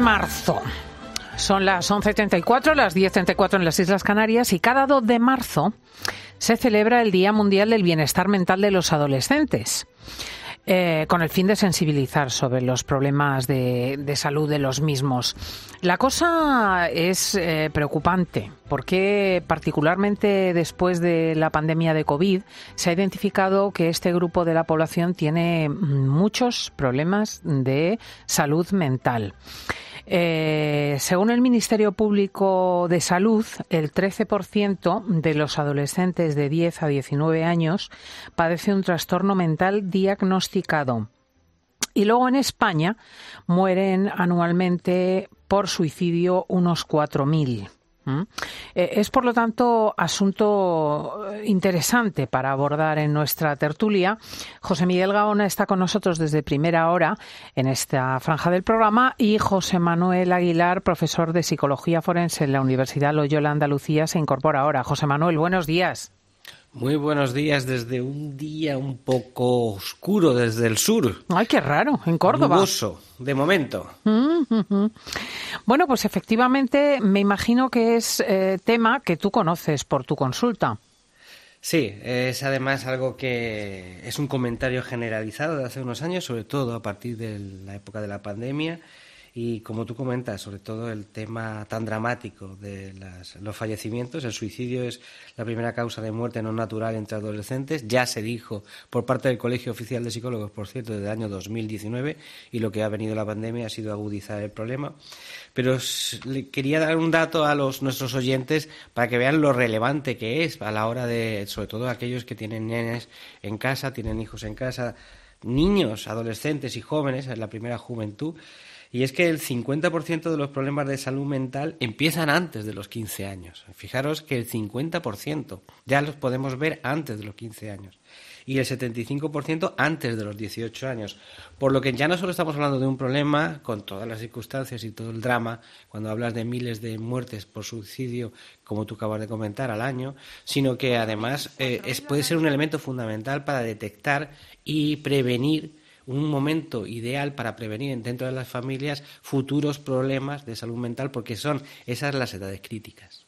marzo. Son las 11.34, las 10.34 en las Islas Canarias y cada 2 de marzo se celebra el Día Mundial del Bienestar Mental de los Adolescentes. Eh, con el fin de sensibilizar sobre los problemas de, salud de los mismos. La cosa es eh, preocupante porque particularmente después de la pandemia de COVID se ha identificado que este grupo de la población tiene muchos problemas de salud mental. Eh, según el Ministerio Público de Salud, el 13% de los adolescentes de 10 a 19 años padece un trastorno mental diagnosticado. Y luego en España mueren anualmente por suicidio unos 4.000. ¿Mm? Eh, es, por lo tanto, asunto eh, interesante para abordar en nuestra tertulia. José Miguel Gaona está con nosotros desde primera hora en esta franja del programa y José Manuel Aguilar, profesor de Psicología Forense en la Universidad Loyola Andalucía, se incorpora ahora. José Manuel, buenos días. Muy buenos días desde un día un poco oscuro desde el sur. Ay, qué raro, en Córdoba. Nuboso, de momento. Bueno, pues efectivamente me imagino que es eh, tema que tú conoces por tu consulta. Sí, es además algo que es un comentario generalizado de hace unos años, sobre todo a partir de la época de la pandemia y como tú comentas, sobre todo el tema tan dramático de los fallecimientos, el suicidio es la primera causa de muerte no natural entre adolescentes. Ya se dijo por parte del Colegio Oficial de Psicólogos, por cierto, desde el año 2019, y lo que ha venido la pandemia ha sido agudizar el problema. Pero le quería dar un dato a los, nuestros oyentes para que vean lo relevante que es a la hora de, sobre todo aquellos que tienen nenes en casa, tienen hijos en casa, niños, adolescentes y jóvenes en la primera juventud y es que el 50% de los problemas de salud mental empiezan antes de los 15 años. Fijaros que el 50% ya los podemos ver antes de los 15 años. Y el 75% antes de los 18 años. Por lo que ya no solo estamos hablando de un problema, con todas las circunstancias y todo el drama, cuando hablas de miles de muertes por suicidio, como tú acabas de comentar, al año, sino que además eh, puede ser un elemento fundamental para detectar y prevenir un momento ideal para prevenir dentro de las familias futuros problemas de salud mental, porque son esas las edades críticas.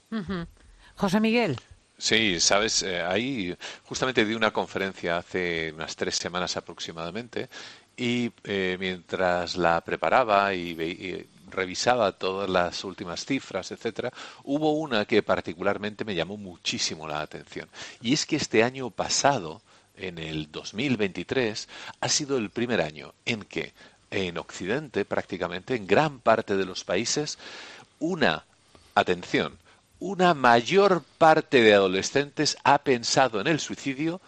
José Miguel. Sí, sabes, eh, ahí justamente di una conferencia hace unas tres semanas aproximadamente y eh, mientras la preparaba y, revisaba todas las últimas cifras, etcétera, hubo una que particularmente me llamó muchísimo la atención. Y es que este año pasado en el 2023 ha sido el primer año en que en Occidente, prácticamente en gran parte de los países, una, atención, una mayor parte de adolescentes ha pensado en el suicidio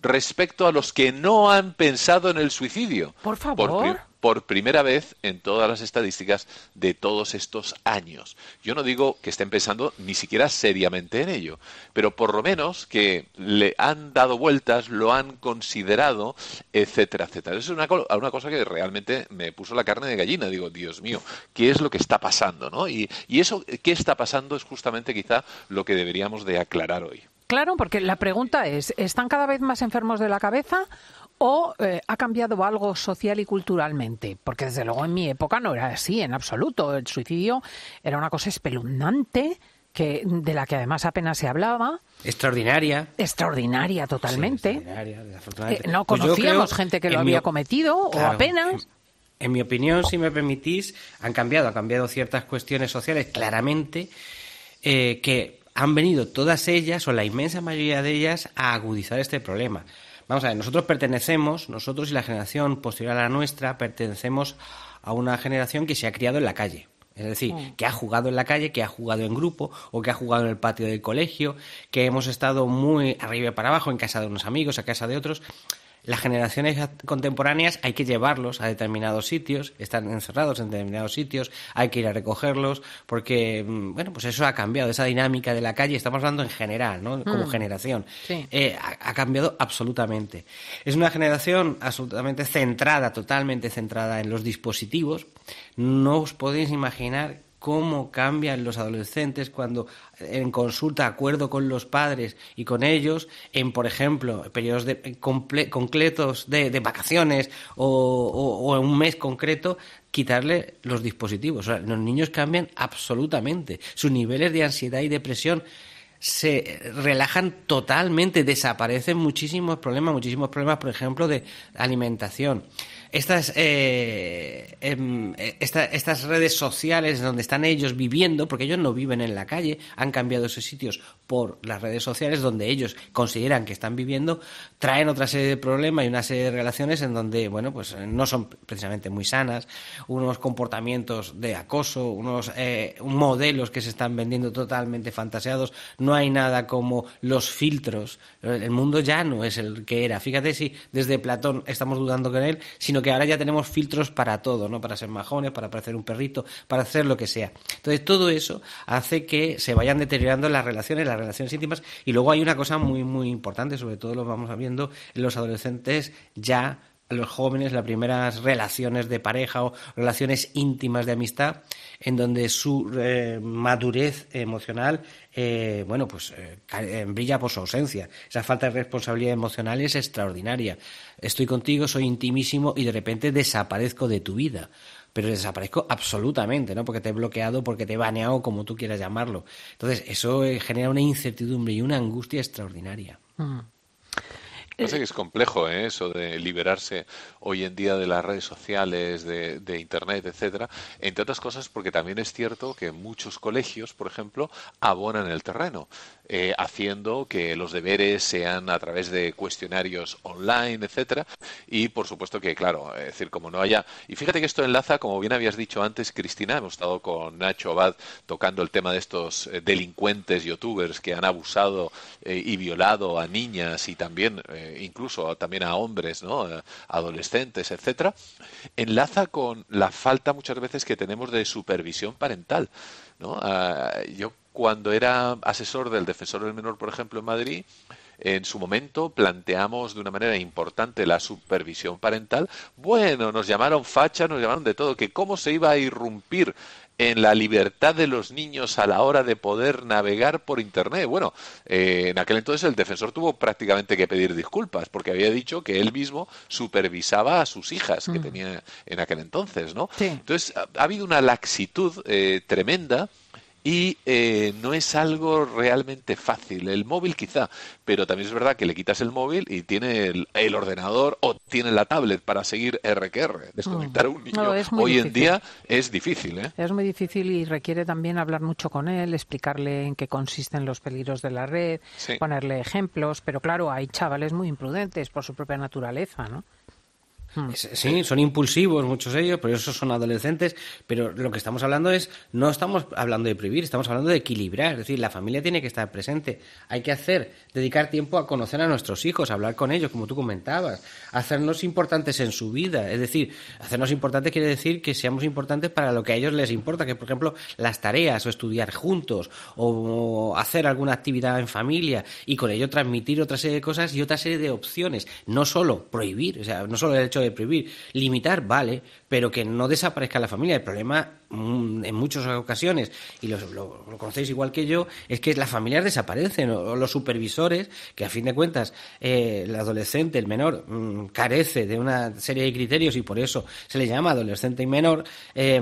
respecto a los que no han pensado en el suicidio. Por favor por primera vez en todas las estadísticas de todos estos años. Yo no digo que estén pensando ni siquiera seriamente en ello, pero por lo menos que le han dado vueltas, lo han considerado, etcétera, etcétera. Eso es una, una cosa que realmente me puso la carne de gallina. Digo, Dios mío, ¿qué es lo que está pasando? ¿no? Y, y eso, ¿qué está pasando? Es justamente quizá lo que deberíamos de aclarar hoy. Claro, porque la pregunta es, ¿están cada vez más enfermos de la cabeza o eh, ha cambiado algo social y culturalmente? Porque desde luego en mi época no era así en absoluto. El suicidio era una cosa espeluznante que de la que además apenas se hablaba. Extraordinaria. Extraordinaria totalmente. extraordinaria, eh, no pues conocíamos gente que lo había cometido o apenas. En, mi opinión, si me permitís, han cambiado, han cambiado ciertas cuestiones sociales claramente eh, que han venido todas ellas o la inmensa mayoría de ellas a agudizar este problema. Vamos a ver, nosotros pertenecemos, nosotros y la generación posterior a la nuestra, pertenecemos a una generación que se ha criado en la calle. Es decir, mm. que ha jugado en la calle, que ha jugado en grupo o que ha jugado en el patio del colegio, que hemos estado muy arriba y para abajo, en casa de unos amigos, a casa de otros las generaciones contemporáneas hay que llevarlos a determinados sitios, están encerrados en determinados sitios, hay que ir a recogerlos, porque, mm, bueno, pues eso ha cambiado, esa dinámica de la calle, estamos hablando en general, ¿no? Como mm. generación. Eh, ha, cambiado absolutamente. Es una generación absolutamente centrada, totalmente centrada en los dispositivos. No os podéis imaginar cómo cambian los adolescentes cuando en consulta acuerdo con los padres y con ellos en, por ejemplo, periodos de, concretos de, vacaciones o, en un mes concreto, quitarle los dispositivos. los niños cambian absolutamente. Sus niveles de ansiedad y depresión se relajan totalmente, desaparecen muchísimos problemas, muchísimos problemas, por ejemplo, de alimentación estas, eh, em, eh, estas redes sociales donde están ellos viviendo, porque ellos no viven en la calle, han cambiado esos sitios por las redes sociales donde ellos consideran que están viviendo, traen otra serie de problemas y una serie de relaciones en donde, bueno, pues no son precisamente muy sanas, unos comportamientos de acoso, unos eh, modelos que se están vendiendo totalmente fantaseados, no hay nada como los filtros, el mundo ya no es el que era. Fíjate si desde Platón estamos dudando con él, sino que ahora ya tenemos filtros para todo, ¿no? Para ser majones, para parecer un perrito, para hacer lo que sea. Entonces, todo eso hace que se vayan deteriorando las relaciones, las relaciones íntimas, y luego hay una cosa muy, muy importante, sobre todo lo vamos viendo en los adolescentes ya los jóvenes las primeras relaciones de pareja o relaciones íntimas de amistad en donde su eh, madurez emocional eh, bueno pues eh, brilla por su ausencia esa falta de responsabilidad emocional es extraordinaria estoy contigo soy intimísimo y de repente desaparezco de tu vida pero desaparezco absolutamente, ¿no? Porque te he bloqueado, porque te he baneado, como tú quieras llamarlo. Entonces, eso genera una incertidumbre y una angustia extraordinaria. Mm. Parece que es complejo ¿eh? eso de liberarse hoy en día de las redes sociales, de, de, Internet, etcétera. Entre otras cosas porque también es cierto que muchos colegios, por ejemplo, abonan el terreno. Eh, haciendo que los deberes sean a través de cuestionarios online, etcétera, y por supuesto que, claro, es decir, como no haya. Y fíjate que esto enlaza, como bien habías dicho antes, Cristina, hemos estado con Nacho Abad tocando el tema de estos eh, delincuentes youtubers que han abusado eh, y violado a niñas y también, incluso también a hombres, ¿no? adolescentes, etcétera, enlaza con la falta muchas veces que tenemos de supervisión parental. ¿no? Ah, yo cuando era asesor del defensor del menor, por ejemplo, en Madrid, en su momento planteamos de una manera importante la supervisión parental. Bueno, nos llamaron fachas, nos llamaron de todo, que cómo se iba a irrumpir en la libertad de los niños a la hora de poder navegar por Internet. Bueno, eh, en aquel entonces el defensor tuvo prácticamente que pedir disculpas porque había dicho que él mismo supervisaba a sus hijas que mm. tenía en aquel entonces, ¿no? Entonces ha, habido una laxitud eh, tremenda y eh, no es algo realmente fácil. El móvil quizá, pero también es verdad que le quitas el móvil y tiene el, ordenador o tiene la tablet para seguir RQR. Desconectar a un niño hoy en día es difícil. ¿eh? Es muy difícil y requiere también hablar mucho con él, explicarle en qué consisten los peligros de la red, ponerle ejemplos, pero claro, hay chavales muy imprudentes por su propia naturaleza, ¿no? Hmm. Sí, son impulsivos muchos ellos, pero esos son adolescentes, pero lo que estamos hablando es, no estamos hablando de prohibir, estamos hablando de equilibrar, es decir, la familia tiene que estar presente, hay que hacer, dedicar tiempo a conocer a nuestros hijos, a hablar con ellos, como tú comentabas, hacernos importantes en su vida, es decir, hacernos importantes quiere decir que seamos importantes para lo que a ellos les importa, que por ejemplo las tareas o estudiar juntos o hacer alguna actividad en familia y con ello transmitir otra serie de cosas y otra serie de opciones, no solo prohibir, o sea, no solo el hecho de prohibir. Limitar, vale, pero que no desaparezca la familia. El problema mm, en muchas ocasiones, y lo, lo, conocéis igual que yo, es que las familias desaparecen, o, los supervisores, que a fin de cuentas eh, el adolescente, el menor, mm, carece de una serie de criterios y por eso se le llama adolescente y menor, eh,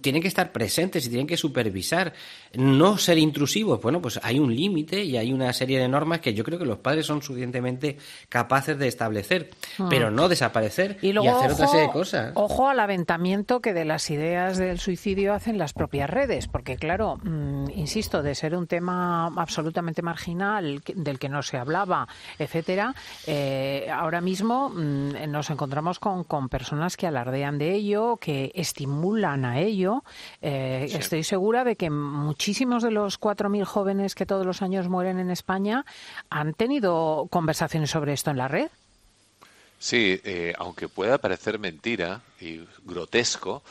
tienen que estar presentes y tienen que supervisar, no ser intrusivos. Bueno, pues hay un límite y hay una serie de normas que yo creo que los padres son suficientemente capaces de establecer, ah. pero no desaparecer y, hacer otra serie de cosas. Ojo al aventamiento que de las ideas del suicidio hacen las propias redes, porque claro, mm, insisto, de ser un tema absolutamente marginal, del que no se hablaba, etcétera, eh, ahora mismo mm, nos encontramos con, con, personas que alardean de ello, que estimulan a ello. Eh, estoy segura de que muchísimos de los 4.000 jóvenes que todos los años mueren en España han tenido conversaciones sobre esto en la red. Sí, eh, aunque pueda parecer mentira y grotesco,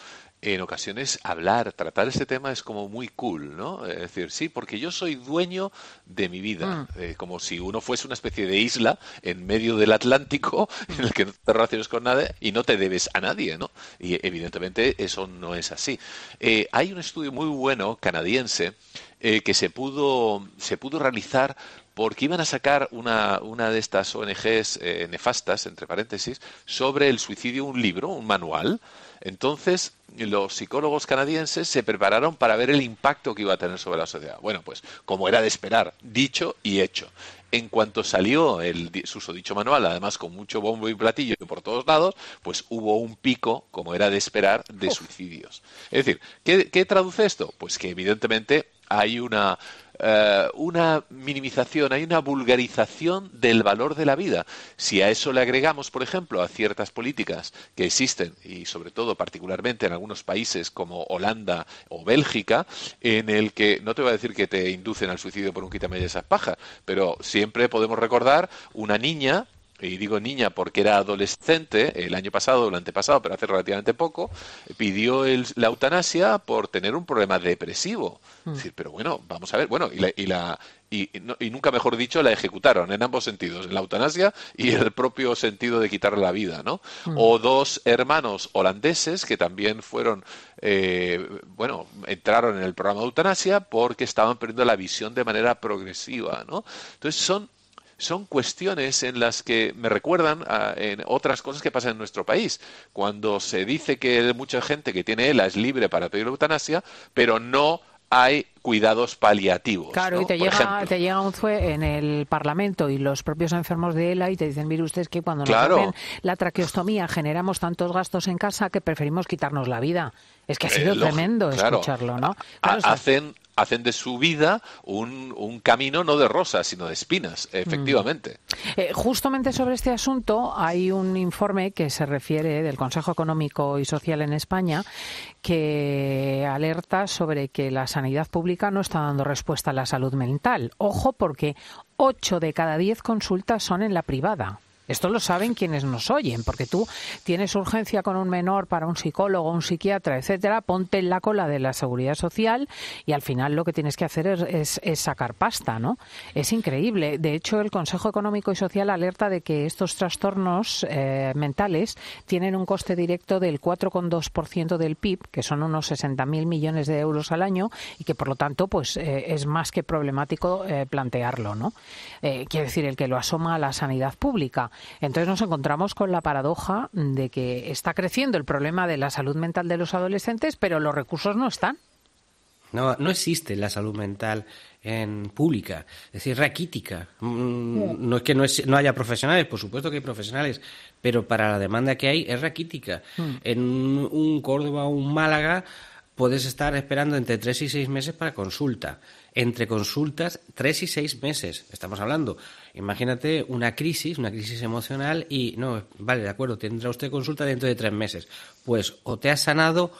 en ocasiones hablar, tratar este tema es como muy cool, ¿no? Es decir, sí, porque yo soy dueño de mi vida, mm. eh, como si uno fuese una especie de isla en medio del Atlántico en el que no te relaciones con nadie y no te debes a nadie, ¿no? Y evidentemente eso no es así. Eh, hay un estudio muy bueno canadiense eh, que se pudo, se pudo realizar porque iban a sacar una, una de estas ONGs nefastas, entre paréntesis, sobre el suicidio, un libro, un manual, entonces, los psicólogos canadienses se prepararon para ver el impacto que iba a tener sobre la sociedad. Bueno, pues como era de esperar, dicho y hecho. En cuanto salió el susodicho manual, además con mucho bombo y platillo por todos lados, pues hubo un pico, como era de esperar, de suicidios. Es decir, ¿qué, ¿qué traduce esto? Pues que evidentemente hay una eh, una minimización, hay una vulgarización del valor de la vida. Si a eso le agregamos, por ejemplo, a ciertas políticas que existen, y sobre todo particularmente en algunos países como Holanda o Bélgica, en el que, no te voy a decir que te inducen al suicidio por un quítame de esas pajas, pero siempre podemos recordar una niña y digo niña porque era adolescente el año pasado o el antepasado, pero hace relativamente poco, pidió la eutanasia por tener un problema depresivo. Mm. decir, pero bueno, vamos a ver, bueno, y la, y, la y, y, nunca mejor dicho, la ejecutaron en ambos sentidos, en la eutanasia y en el propio sentido de quitarle la vida, ¿no? Mm. O dos hermanos holandeses que también fueron, eh, bueno, entraron en el programa de eutanasia porque estaban perdiendo la visión de manera progresiva, ¿no? Entonces son son cuestiones en las que me recuerdan a, en otras cosas que pasan en nuestro país. Cuando se dice que mucha gente que tiene ELA es libre para pedir eutanasia, pero no hay cuidados paliativos. Claro, y te llega, te llega un ZUE en el Parlamento y los propios enfermos de ELA y te dicen, mire usted, que cuando nos hacen la traqueostomía generamos tantos gastos en casa que preferimos quitarnos la vida. Es que ha sido eh, tremendo escucharlo, ¿no? hacen, hacen de su vida un, un, camino no de rosas, sino de espinas, mm. efectivamente. Eh, justamente sobre este asunto hay un informe que se refiere del Consejo Económico y Social en España que alerta sobre que la sanidad pública no está dando respuesta a la salud mental. Ojo, porque 8 de cada 10 consultas son en la privada. Esto lo saben quienes nos oyen, porque tú tienes urgencia con un menor para un psicólogo, un psiquiatra, etcétera, ponte en la cola de la seguridad social y al final lo que tienes que hacer es, sacar pasta, ¿no? Es increíble. De hecho, el Consejo Económico y Social alerta de que estos trastornos eh, mentales tienen un coste directo del 4,2% del PIB, que son unos 60.000 millones de euros al año y que por lo tanto, pues eh, es más que problemático eh, plantearlo, ¿no? quiere decir el que lo asoma a la sanidad pública. Entonces nos encontramos con la paradoja de que está creciendo el problema de la salud mental de los adolescentes, pero los recursos no están. No, no existe la salud mental en pública, es decir, raquítica. Mm, no es que no, haya profesionales, por supuesto que hay profesionales, pero para la demanda que hay es raquítica. Mm. En un Córdoba o un Málaga puedes estar esperando entre tres y seis meses para consulta. Entre consultas, tres y seis meses, estamos hablando. Imagínate una crisis, una crisis emocional y no, vale, de acuerdo, tendrá usted consulta dentro de tres meses. Pues o te has sanado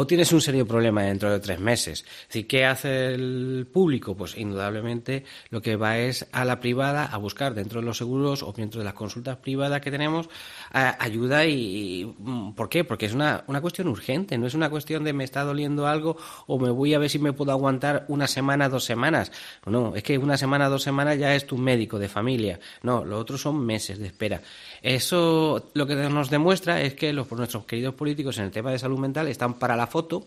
o tienes un serio problema dentro de tres meses. ¿qué hace el público? Pues indudablemente lo que va es a la privada a buscar dentro de los seguros o dentro de las consultas privadas que tenemos ayuda y, ¿por qué? Porque es una, una cuestión urgente, no es una cuestión de me está doliendo algo o me voy a ver si me puedo aguantar una semana, dos semanas. No, es que una semana, dos semanas ya es tu médico de familia. No, lo otro son meses de espera. Eso lo que nos demuestra es que los, nuestros queridos políticos en el tema de salud mental están para la foto,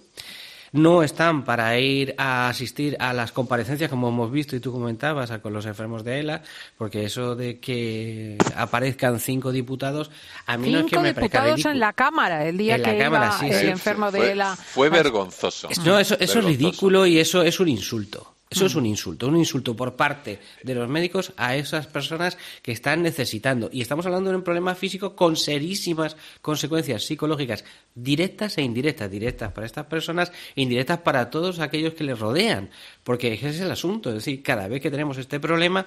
no están para ir a asistir a las comparecencias, como hemos visto y tú comentabas, con los enfermos de ELA, porque eso de que aparezcan cinco diputados, a mí no es que me diputados en la Cámara, el día que iba el enfermo de ELA. Fue vergonzoso. No, eso, eso es ridículo y eso es un insulto. Eso es un insulto, un insulto por parte de los médicos a esas personas que están necesitando. Y estamos hablando de un problema físico con serísimas consecuencias psicológicas, directas e indirectas. Directas para estas personas, indirectas para todos aquellos que les rodean. Porque ese es el asunto. Es decir, cada vez que tenemos este problema,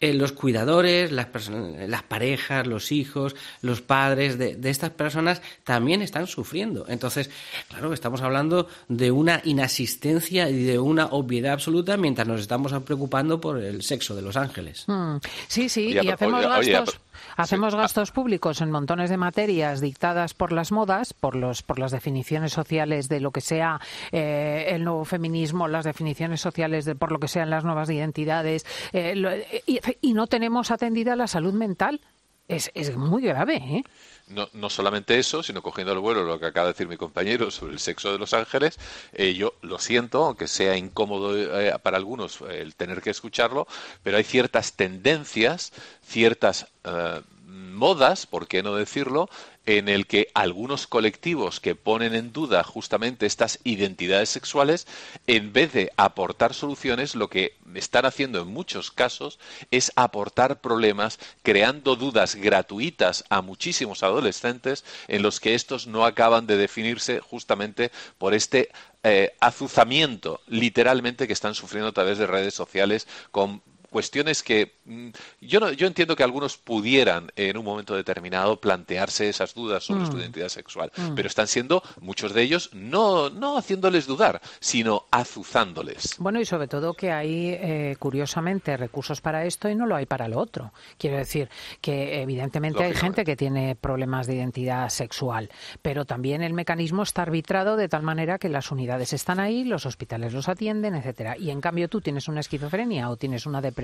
eh, los cuidadores, las, las parejas, los hijos, los padres de, de, estas personas también están sufriendo. Entonces, claro, estamos hablando de una inasistencia y de una obviedad absoluta mientras nos estamos preocupando por el sexo de los ángeles. Hmm. Sí, sí, y, hacemos gastos Hacemos gastos públicos en montones de materias dictadas por las modas, por los por las definiciones sociales de lo que sea eh, el nuevo feminismo, las definiciones sociales de por lo que sean las nuevas identidades, eh, y, no tenemos atendida la salud mental. Es, es muy grave, ¿eh? No, no, solamente eso, sino cogiendo el vuelo lo que acaba de decir mi compañero sobre el sexo de los ángeles, eh, yo lo siento, aunque sea incómodo eh, para algunos el tener que escucharlo, pero hay ciertas tendencias, ciertas eh, modas, por qué no decirlo, en el que algunos colectivos que ponen en duda justamente estas identidades sexuales, en vez de aportar soluciones, lo que están haciendo en muchos casos es aportar problemas, creando dudas gratuitas a muchísimos adolescentes en los que estos no acaban de definirse justamente por este eh, azuzamiento literalmente que están sufriendo a través de redes sociales con cuestiones que mm, yo, no, yo entiendo que algunos pudieran en un momento determinado plantearse esas dudas sobre su mm. identidad sexual, mm. pero están siendo muchos de ellos no, no haciéndoles dudar, sino azuzándoles. Bueno, y sobre todo que hay, eh, curiosamente, recursos para esto y no lo hay para lo otro. Quiero decir que evidentemente hay gente que tiene problemas de identidad sexual, pero también el mecanismo está arbitrado de tal manera que las unidades están ahí, los hospitales los atienden, etcétera. Y en cambio tú tienes una esquizofrenia o tienes una depresión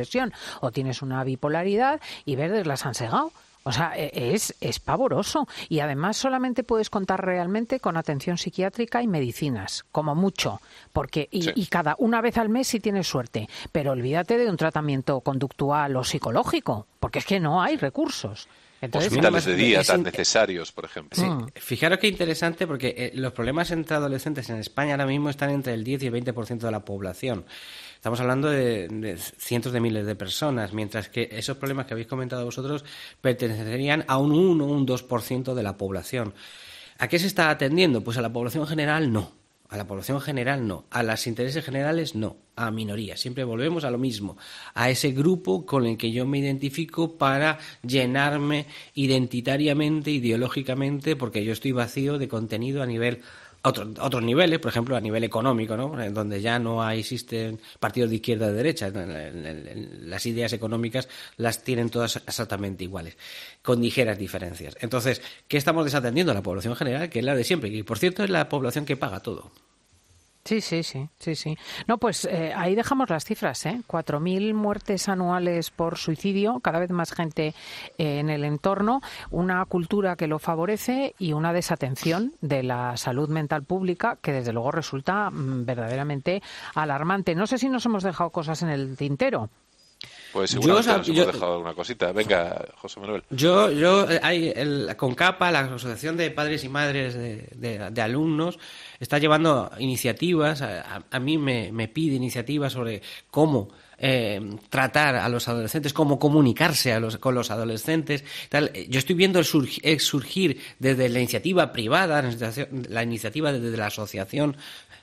o tienes una bipolaridad y verdes las han segado. O sea, e, es, es pavoroso. Y además solamente puedes contar realmente con atención psiquiátrica y medicinas, como mucho. porque y, y, cada una vez al mes si tienes suerte. Pero olvídate de un tratamiento conductual o psicológico, porque es que no hay recursos. Hospitales de día tan necesarios, por ejemplo. Sí. Fijaros qué interesante, porque eh, los problemas entre adolescentes en España ahora mismo están entre el 10 y el 20% de la población. Estamos hablando de, cientos de miles de personas, mientras que esos problemas que habéis comentado vosotros pertenecerían a un 1 o un 2% de la población. ¿A qué se está atendiendo? Pues a la población general no. A la población general no. A los intereses generales no. A minorías. Siempre volvemos a lo mismo. A ese grupo con el que yo me identifico para llenarme identitariamente, ideológicamente, porque yo estoy vacío de contenido a nivel otros niveles, por ejemplo, a nivel económico, ¿no? donde ya no existen partidos de izquierda o de derecha. Las ideas económicas las tienen todas exactamente iguales, con ligeras diferencias. Entonces, ¿qué estamos desatendiendo? a La población general, que es la de siempre, y por cierto es la población que paga todo. Sí, sí, sí, sí, sí. No, pues eh, ahí dejamos las cifras, ¿eh? 4.000 muertes anuales por suicidio, cada vez más gente eh, en el entorno, una cultura que lo favorece y una desatención de la salud mental pública que desde luego resulta mm, verdaderamente alarmante. No sé si nos hemos dejado cosas en el tintero. Pues seguramente yo, nos hemos dejado alguna cosita. Venga, José Manuel. Yo, yo, eh, hay el, con CAPA, la Asociación de Padres y Madres de Alumnos, está llevando iniciativas, a, mí me, pide iniciativas sobre cómo eh, tratar a los adolescentes, cómo comunicarse a los, con los adolescentes. Tal. Yo estoy viendo el, surgir desde la iniciativa privada, la iniciativa desde la asociación,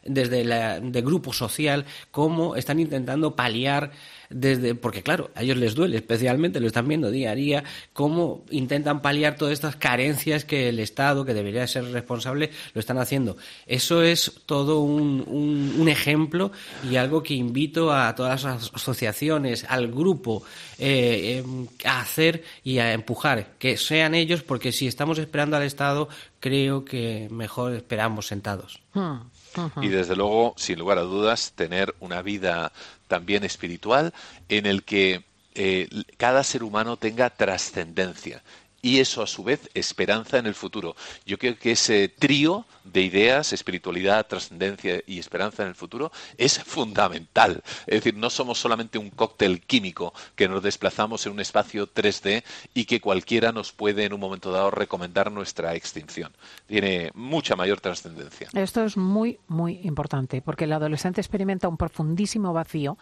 desde el grupo social, cómo están intentando paliar desde, porque claro, a ellos les duele, especialmente lo están viendo día a día, cómo intentan paliar todas estas carencias que el Estado, que debería ser responsable, lo están haciendo. Eso es todo un, un, ejemplo y algo que invito a todas las asociaciones, al grupo, eh, em, a hacer y a empujar, que sean ellos, porque si estamos esperando al Estado, creo que mejor esperamos sentados. Hmm. Y desde luego, sin lugar a dudas, tener una vida también espiritual en el que eh, cada ser humano tenga trascendencia y eso a su vez esperanza en el futuro. Yo creo que ese trío de ideas, espiritualidad, trascendencia y esperanza en el futuro es fundamental. Es decir, no somos solamente un cóctel químico que nos desplazamos en un espacio 3D y que cualquiera nos puede en un momento dado recomendar nuestra extinción. Tiene mucha mayor trascendencia. Esto es muy, muy importante porque el adolescente experimenta un profundísimo vacío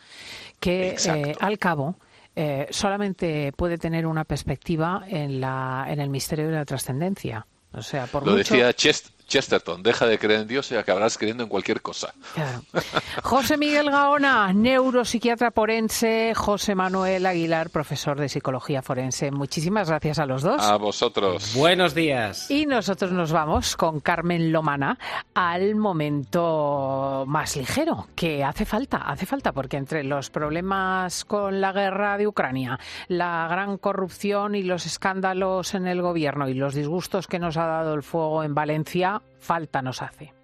que eh, al cabo eh, solamente puede tener una perspectiva en, la, en el misterio de la trascendencia. O sea, por Lo decía Chesterton, deja de creer en Dios y acabarás creyendo en cualquier cosa. José Miguel Gaona, neuropsiquiatra forense, José Manuel Aguilar, profesor de psicología forense. Muchísimas gracias a los dos. A vosotros. Buenos días. Y nosotros nos vamos con Carmen Lomana al momento más ligero, que hace falta, hace falta, porque entre los problemas con la guerra de Ucrania, la gran corrupción y los escándalos en el gobierno y los disgustos que nos ha dado el fuego en Valencia, falta nos hace.